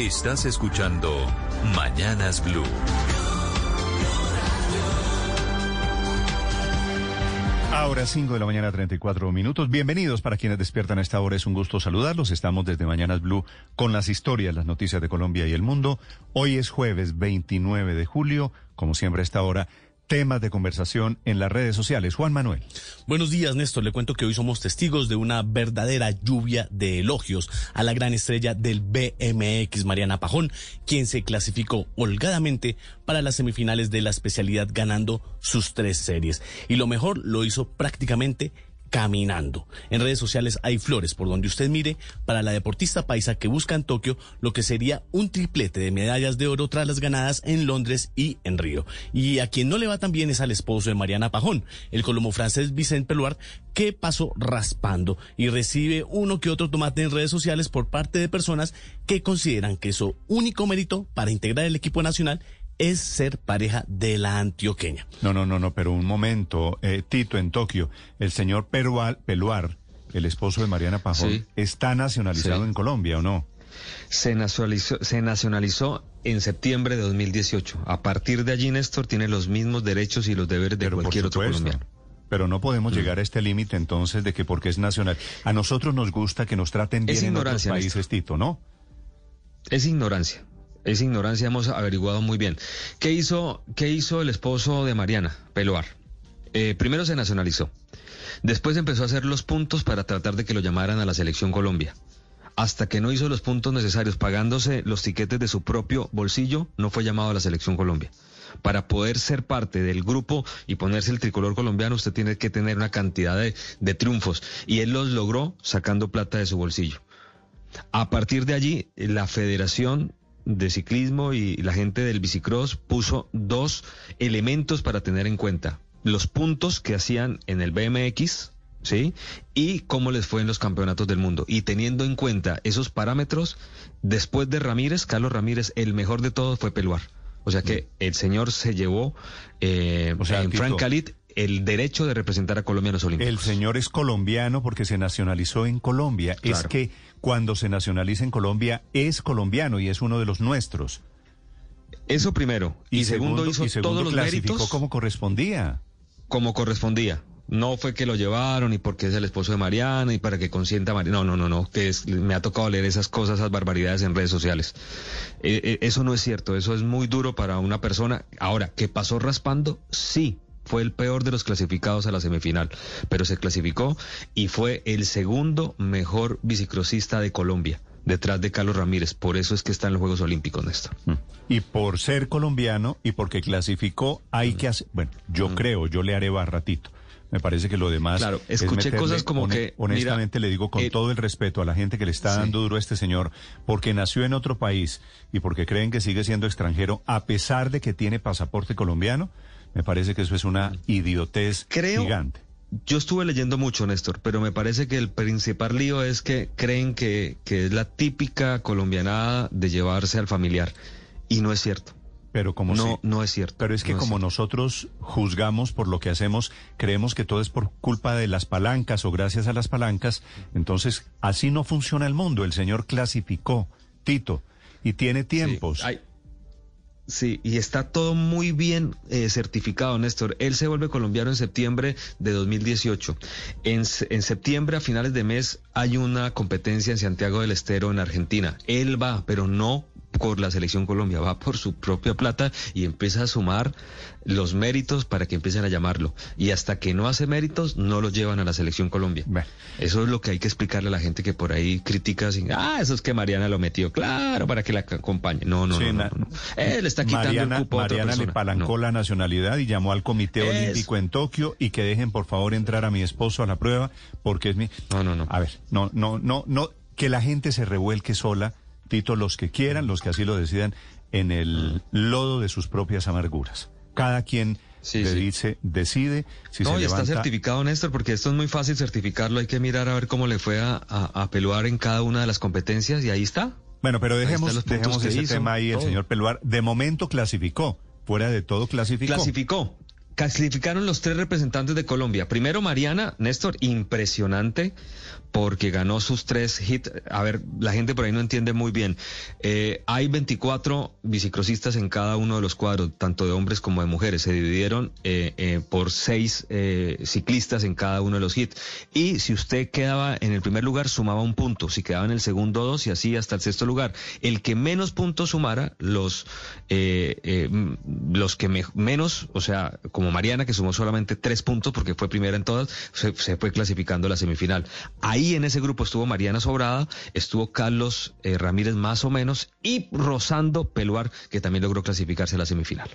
Estás escuchando Mañanas Blue. Ahora 5 de la mañana, 34 minutos. Bienvenidos para quienes despiertan a esta hora. Es un gusto saludarlos. Estamos desde Mañanas Blue con las historias, las noticias de Colombia y el mundo. Hoy es jueves 29 de julio. Como siempre a esta hora, temas de conversación en las redes sociales. Juan Manuel. Buenos días, Néstor. Le cuento que hoy somos testigos de una verdadera lluvia de elogios a la gran estrella del BMX, Mariana Pajón, quien se clasificó holgadamente para las semifinales de la especialidad ganando sus tres series. Y lo mejor lo hizo prácticamente caminando. En redes sociales hay flores por donde usted mire para la deportista paisa que busca en Tokio lo que sería un triplete de medallas de oro tras las ganadas en Londres y en Río. Y a quien no le va tan bien es al esposo de Mariana Pajón, el colomo francés Vicente Peluard, que pasó raspando y recibe uno que otro tomate en redes sociales por parte de personas que consideran que su único mérito para integrar el equipo nacional es ser pareja de la antioqueña. No, no, no, no, pero un momento, eh, Tito, en Tokio, el señor Perual, Peluar, el esposo de Mariana Pajón, ¿está nacionalizado en Colombia o no? Se nacionalizó, se nacionalizó en septiembre de 2018. A partir de allí, Néstor tiene los mismos derechos y los deberes de cualquier otro colombiano. Pero no podemos mm. llegar a este límite entonces de que porque es nacional. A nosotros nos gusta que nos traten bien en otros países, Tito, ¿no? Es ignorancia. Es ignorancia, hemos averiguado muy bien. ¿Qué hizo, qué hizo el esposo de Mariana, Peloar? Eh, primero se nacionalizó. Después empezó a hacer los puntos para tratar de que lo llamaran a la selección Colombia. Hasta que no hizo los puntos necesarios pagándose los tiquetes de su propio bolsillo, no fue llamado a la selección Colombia. Para poder ser parte del grupo y ponerse el tricolor colombiano, usted tiene que tener una cantidad de, de triunfos. Y él los logró sacando plata de su bolsillo. A partir de allí, la federación de ciclismo y la gente del bicicross puso dos elementos para tener en cuenta. Los puntos que hacían en el BMX, ¿sí? Y cómo les fue en los campeonatos del mundo. Y teniendo en cuenta esos parámetros, después de Ramírez, Carlos Ramírez, el mejor de todos fue Peluar. O sea que el señor se llevó eh, o sea, en Frank el derecho de representar a Colombia en los Olímpicos. El señor es colombiano porque se nacionalizó en Colombia. Es que cuando se nacionaliza en Colombia es colombiano y es uno de los nuestros. Eso primero. Y, segundo, hizo todos los méritos como correspondía. Como correspondía. No fue que lo llevaron y porque es el esposo de Mariana y para que consienta a Mariana. No, no, no, no. Que me ha tocado leer esas cosas, esas barbaridades en redes sociales. Eh, eh, eso no es cierto. Eso es muy duro para una persona. Ahora, ¿qué pasó raspando? Sí, fue el peor de los clasificados a la semifinal, pero se clasificó y fue el segundo mejor bicicrosista de Colombia, detrás de Carlos Ramírez. Por eso es que está en los Juegos Olímpicos, Néstor. Mm. Y por ser colombiano y porque clasificó, hay que hacer. Bueno, yo mm. creo, yo le haré barratito. Me parece que lo demás. Claro, escuché cosas como que. Honestamente le digo con eh, todo el respeto a la gente que le está dando duro a este señor, porque nació en otro país y porque creen que sigue siendo extranjero, a pesar de que tiene pasaporte colombiano me parece que eso es una idiotez gigante. Yo estuve leyendo mucho, Néstor, pero me parece que el principal lío es que creen que, que es la típica colombianada de llevarse al familiar. Y no es cierto. Pero como no, no es cierto. Pero es que como nosotros juzgamos por lo que hacemos, creemos que todo es por culpa de las palancas o gracias a las palancas, entonces así no funciona el mundo. El señor clasificó, Tito, y tiene tiempos. Sí, y está todo muy bien eh, certificado, Néstor. Él se vuelve colombiano en septiembre de 2018. En, en septiembre, a finales de mes, hay una competencia en Santiago del Estero, en Argentina. Él va, pero no por la selección Colombia, va por su propia plata y empieza a sumar los méritos para que empiecen a llamarlo. Y hasta que no hace méritos, no lo llevan a la selección Colombia. Eso es lo que hay que explicarle a la gente que por ahí critica así, ah, eso es que Mariana lo metió, claro, para que la acompañe. No, no, no, Él está quitando Mariana, el cupo Mariana le palancó la nacionalidad y llamó al Comité Olímpico en Tokio y que dejen por favor entrar a mi esposo a la prueba porque es mi... No, no, no. A ver, no, no, no, no, que la gente se revuelque sola Los que quieran, los que así lo decidan, en el lodo de sus propias amarguras. Cada quien dice, decide si no, y está certificado, Néstor, porque esto es muy fácil certificarlo. Hay que mirar a ver cómo le fue a, a, Peluar en cada una de las competencias y ahí está. Bueno, pero dejemos, dejemos ese tema ahí. El señor Peluar de momento clasificó. Fuera de todo clasificó. Clasificó. Clasificaron los tres representantes de Colombia. Primero Mariana, Néstor, impresionante porque ganó sus tres hits. A ver, la gente por ahí no entiende muy bien. Eh, hay 24 bicicrosistas en cada uno de los cuadros, tanto de hombres como de mujeres. Se dividieron eh, eh, por seis ciclistas en cada uno de los hits. Y si usted quedaba en el primer lugar, sumaba un punto. Si quedaba en el segundo, dos y así hasta el sexto lugar. El que menos puntos sumara, los, los que menos, o sea, como Mariana, que sumó solamente tres puntos porque fue primera en todas, se, fue clasificando a la semifinal. Ahí en ese grupo estuvo Mariana Sobrada, estuvo Carlos eh, Ramírez más o menos y Rosando Peluar, que también logró clasificarse a la semifinal.